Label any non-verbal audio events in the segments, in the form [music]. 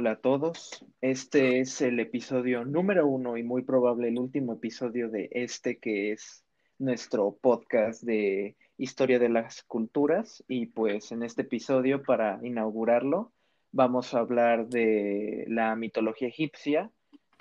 Hola a todos, este es el episodio número uno y muy probable el último episodio de este que es nuestro podcast de historia de las culturas. Y pues en este episodio para inaugurarlo vamos a hablar de la mitología egipcia,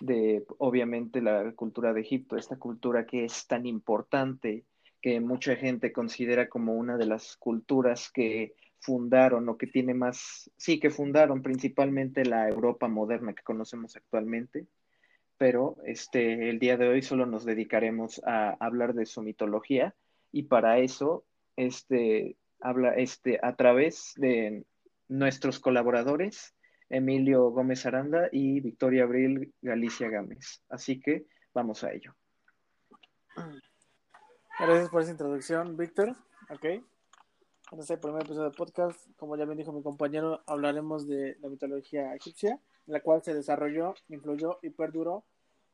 de obviamente la cultura de Egipto, esta cultura que es tan importante que mucha gente considera como una de las culturas que fundaron o que tiene más, sí, que fundaron principalmente la Europa moderna que conocemos actualmente, pero este, el día de hoy solo nos dedicaremos a hablar de su mitología y para eso, este, habla, este, a través de nuestros colaboradores, Emilio Gómez Aranda y Victoria Abril Galicia Gámez. Así que vamos a ello. Gracias por esa introducción, Víctor. Ok. En este primer episodio del podcast, como ya bien dijo mi compañero, hablaremos de la mitología egipcia, la cual se desarrolló, influyó y perduró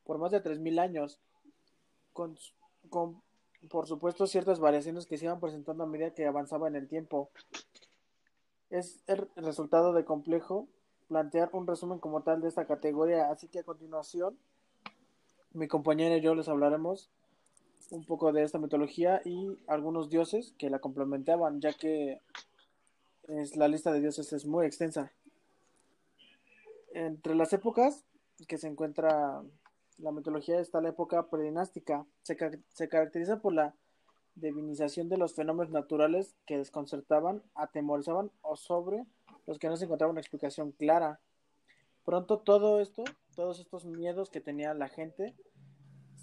por más de 3.000 años, con, con, por supuesto, ciertas variaciones que se iban presentando a medida que avanzaba en el tiempo. Es el resultado de complejo plantear un resumen como tal de esta categoría, así que a continuación, mi compañero y yo les hablaremos un poco de esta mitología y algunos dioses que la complementaban, ya que es, la lista de dioses es muy extensa. Entre las épocas que se encuentra la mitología está la época predinástica. Se, se caracteriza por la divinización de los fenómenos naturales que desconcertaban, atemorizaban o sobre los que no se encontraba una explicación clara. Pronto todo esto, todos estos miedos que tenía la gente,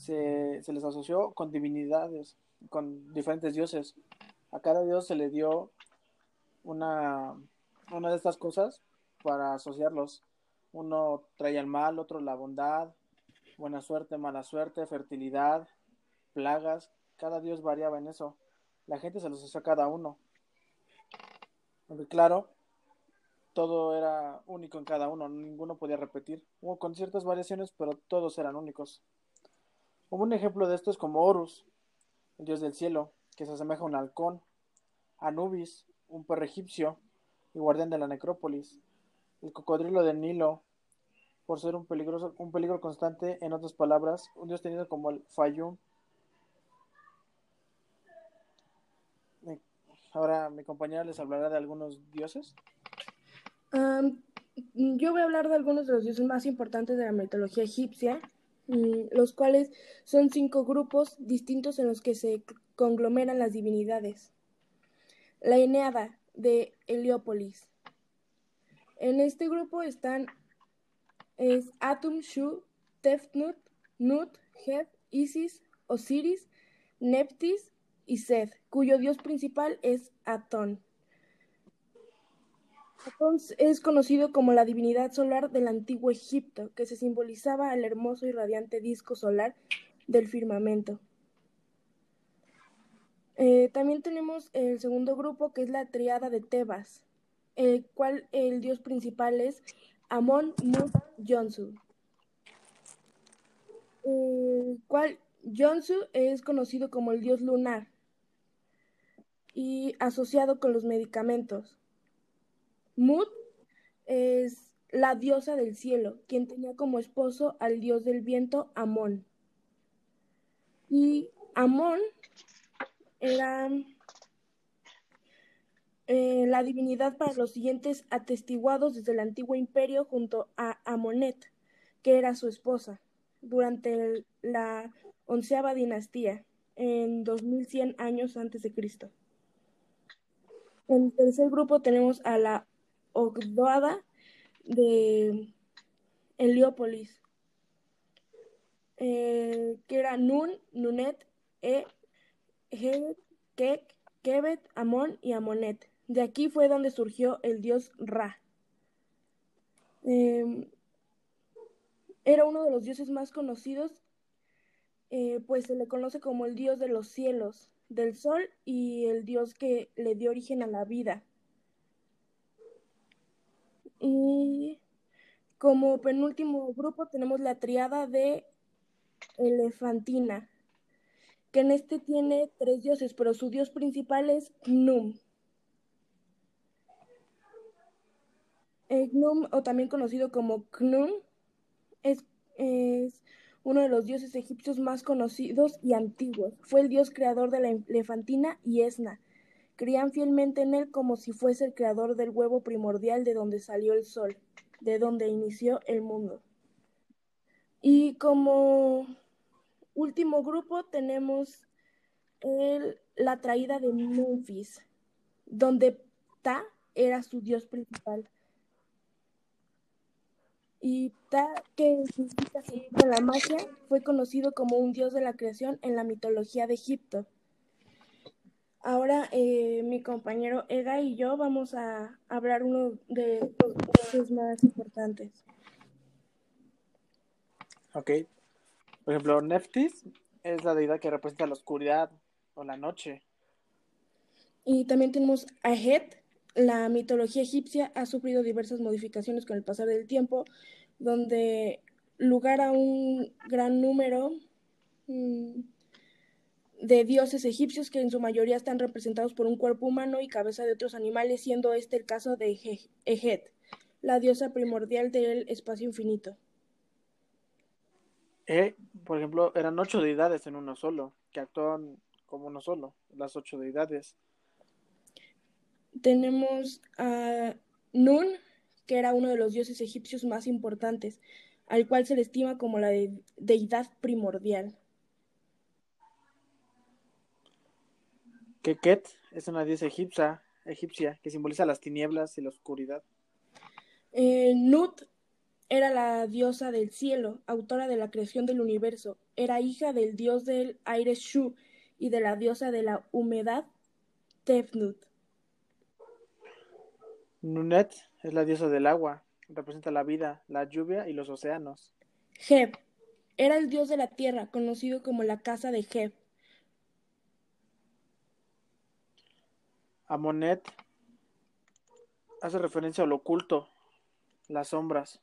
se, les asoció con divinidades, con diferentes dioses. A cada dios se le dio una, una de estas cosas para asociarlos. Uno traía el mal, otro la bondad, buena suerte, mala suerte, fertilidad, plagas. Cada dios variaba en eso. La gente se los asoció a cada uno. Aunque claro, todo era único en cada uno, ninguno podía repetir. Hubo con ciertas variaciones, pero todos eran únicos. Un ejemplo de esto es como Horus, el dios del cielo, que se asemeja a un halcón, Anubis, un perro egipcio y guardián de la necrópolis, el cocodrilo del Nilo, por ser un, peligroso, un peligro constante, en otras palabras, un dios tenido como el Fayum. Ahora mi compañera les hablará de algunos dioses. yo voy a hablar de algunos de los dioses más importantes de la mitología egipcia los cuales son cinco grupos distintos en los que se conglomeran las divinidades. La Eneada de Heliópolis. En este grupo están es Atum, Shu, Tefnut, Nut, Heb, Isis, Osiris, Neptis y Seth, cuyo dios principal es Atón. Es conocido como la divinidad solar del antiguo Egipto, que se simbolizaba al hermoso y radiante disco solar del firmamento. Eh, también tenemos el segundo grupo, que es la triada de Tebas, el cual el dios principal es Amon Mut Jonsu. El cual Jonsu es conocido como el dios lunar y asociado con los medicamentos. Mut es la diosa del cielo, quien tenía como esposo al dios del viento Amón. Y Amón era eh, la divinidad para los siguientes atestiguados desde el antiguo imperio junto a Amonet, que era su esposa, durante la onceava dinastía, en 2100 años antes de Cristo. En el tercer grupo tenemos a la Ogdoada de Heliópolis, eh, que era Nun, Nunet, E, Kek, Kebet, Amón y Amonet. De aquí fue donde surgió el dios Ra. Em, era uno de los dioses más conocidos, eh, pues se le conoce como el dios de los cielos, del sol y el dios que le dio origen a la vida. Y como penúltimo grupo tenemos la triada de Elefantina, que en este tiene tres dioses, pero su dios principal es Num. Gnum, o también conocido como Knum, es, es uno de los dioses egipcios más conocidos y antiguos. Fue el dios creador de la elefantina y Esna. Creían fielmente en él como si fuese el creador del huevo primordial de donde salió el sol, de donde inició el mundo. Y como último grupo tenemos el, la traída de Memphis, donde Ta era su dios principal. Y Ta, que significa la magia, fue conocido como un dios de la creación en la mitología de Egipto. Ahora eh, mi compañero Ega y yo vamos a hablar uno de los dioses más importantes. Ok. Por ejemplo, Neftis es la deidad que representa la oscuridad o la noche. Y también tenemos a Het. La mitología egipcia ha sufrido diversas modificaciones con el pasar del tiempo, donde lugar a un gran número mmm, de dioses egipcios que en su mayoría están representados por un cuerpo humano y cabeza de otros animales, siendo este el caso de Ejet, la diosa primordial del espacio infinito. Eh, por ejemplo, eran ocho deidades en uno solo, que actúan como uno solo, las ocho deidades. Tenemos a Nun, que era uno de los dioses egipcios más importantes, al cual se le estima como la deidad primordial. Keket es una diosa egipcia, egipcia que simboliza las tinieblas y la oscuridad. Eh, Nut era la diosa del cielo, autora de la creación del universo. Era hija del dios del aire Shu y de la diosa de la humedad Tefnut. Nunet es la diosa del agua, representa la vida, la lluvia y los océanos. Heb era el dios de la tierra, conocido como la casa de Heb. Amonet hace referencia al oculto, las sombras.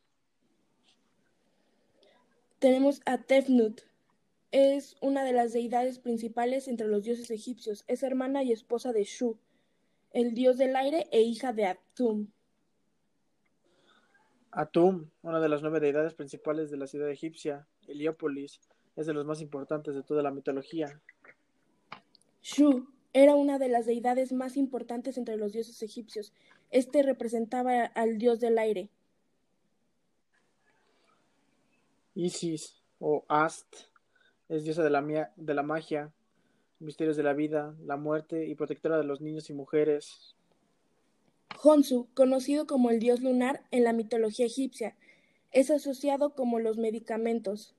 Tenemos a Tefnut. Es una de las deidades principales entre los dioses egipcios. Es hermana y esposa de Shu, el dios del aire e hija de Atum. Atum, una de las nueve deidades principales de la ciudad egipcia, Heliópolis, es de los más importantes de toda la mitología. Shu era una de las deidades más importantes entre los dioses egipcios. Este representaba al dios del aire. Isis o Ast es diosa de la, de la magia, misterios de la vida, la muerte y protectora de los niños y mujeres. Honsu, conocido como el dios lunar en la mitología egipcia, es asociado como los medicamentos.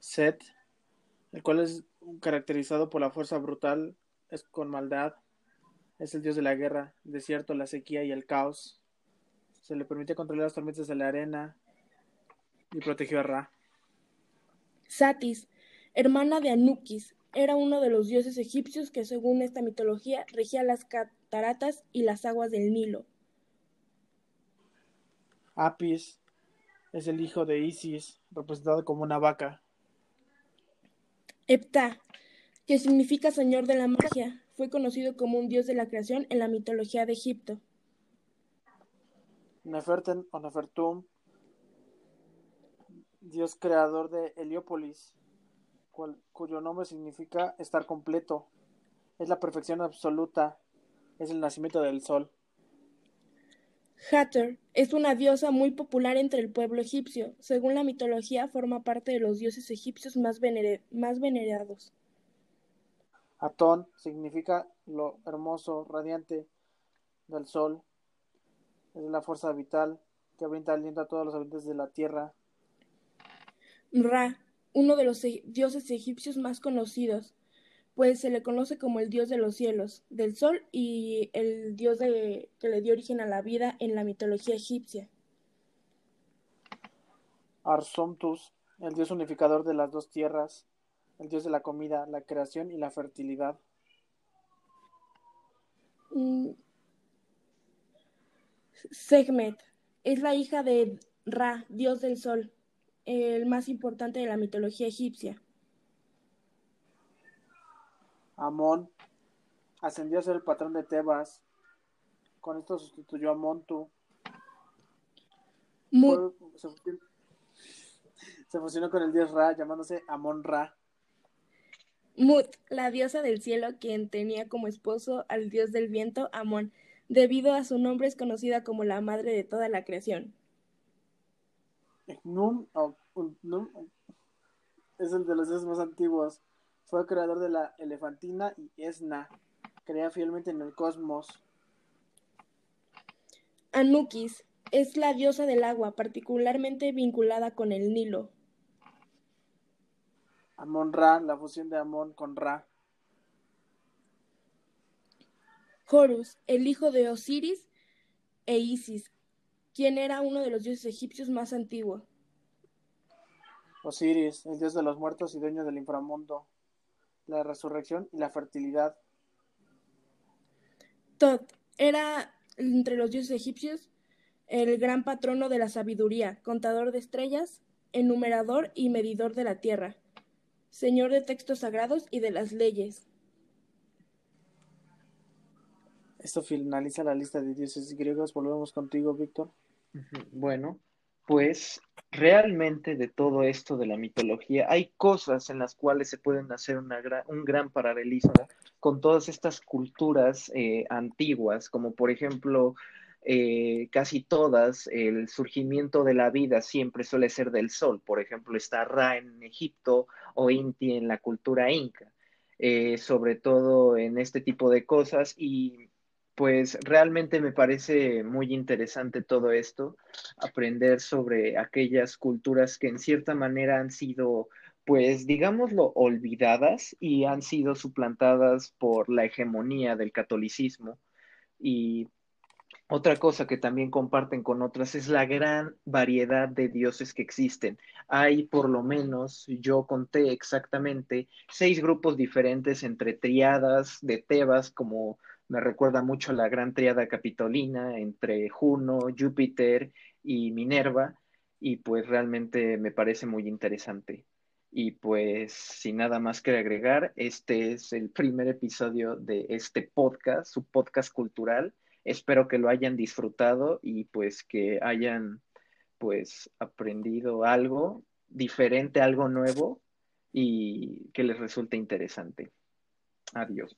Set, el cual es caracterizado por la fuerza brutal, es con maldad, es el dios de la guerra, desierto, la sequía y el caos. Se le permite controlar las tormentas de la arena y protegió a Ra. Satis, hermana de Anukis, era uno de los dioses egipcios que según esta mitología regía las cataratas y las aguas del Nilo. Apis es el hijo de Isis, representado como una vaca. Epta, que significa señor de la magia, fue conocido como un dios de la creación en la mitología de Egipto. Neferten o Nefertum, dios creador de Heliópolis, cuyo nombre significa estar completo. Es la perfección absoluta, es el nacimiento del sol. Hathor es una diosa muy popular entre el pueblo egipcio. Según la mitología, forma parte de los dioses egipcios más, más venerados. Atón significa lo hermoso, radiante del sol. Es la fuerza vital que brinda aliento a todos los habitantes de la tierra. Ra, uno de los e-, dioses egipcios más conocidos, pues se le conoce como el dios de los cielos, del sol y el dios de, que le dio origen a la vida en la mitología egipcia. Arsomtus, el dios unificador de las dos tierras, el dios de la comida, la creación y la fertilidad. Mm. Segmet es la hija de Ra, dios del sol, el más importante de la mitología egipcia. Amón ascendió a ser el patrón de Tebas, Con esto sustituyó a Montu. Fue- se, fusionó, [laughs] se fusionó con el dios Ra, llamándose Amon Ra. Mut, la diosa del cielo, quien tenía como esposo al dios del viento, Amón. Debido a su nombre es conocida como la madre de toda la creación. Num, o Num, es el de los dioses más antiguos. Fue creador de la elefantina y Esna. Crea fielmente en el cosmos. Anukis es la diosa del agua, particularmente vinculada con el Nilo. Amon Ra, la fusión de Amon con Ra. Horus, el hijo de Osiris e Isis, quien era uno de los dioses egipcios más antiguos. Osiris, el dios de los muertos y dueño del inframundo. La resurrección y la fertilidad. Tot era entre los dioses egipcios el gran patrono de la sabiduría, contador de estrellas, enumerador y medidor de la tierra, señor de textos sagrados y de las leyes. Esto finaliza la lista de dioses griegos. Volvemos contigo, Víctor. Bueno, pues realmente de todo esto de la mitología hay cosas en las cuales se pueden hacer una gra- un gran paralelismo con todas estas culturas eh, antiguas, como por ejemplo eh, casi todas, el surgimiento de la vida siempre suele ser del sol. Por ejemplo, está Ra en Egipto o Inti en la cultura inca, eh, sobre todo en este tipo de cosas y pues realmente me parece muy interesante todo esto, aprender sobre aquellas culturas que en cierta manera han sido, pues digámoslo, olvidadas y han sido suplantadas por la hegemonía del catolicismo. Y otra cosa que también comparten con otras es la gran variedad de dioses que existen. Hay por lo menos, yo conté exactamente, seis grupos diferentes entre triadas de Tebas, como me recuerda mucho la gran triada capitolina, entre Juno, Júpiter y Minerva, y pues realmente me parece muy interesante. Y pues sin nada más que agregar, este es el primer episodio de este podcast, su podcast cultural. Espero que lo hayan disfrutado y pues que hayan pues aprendido algo diferente, algo nuevo y que les resulte interesante. Adiós.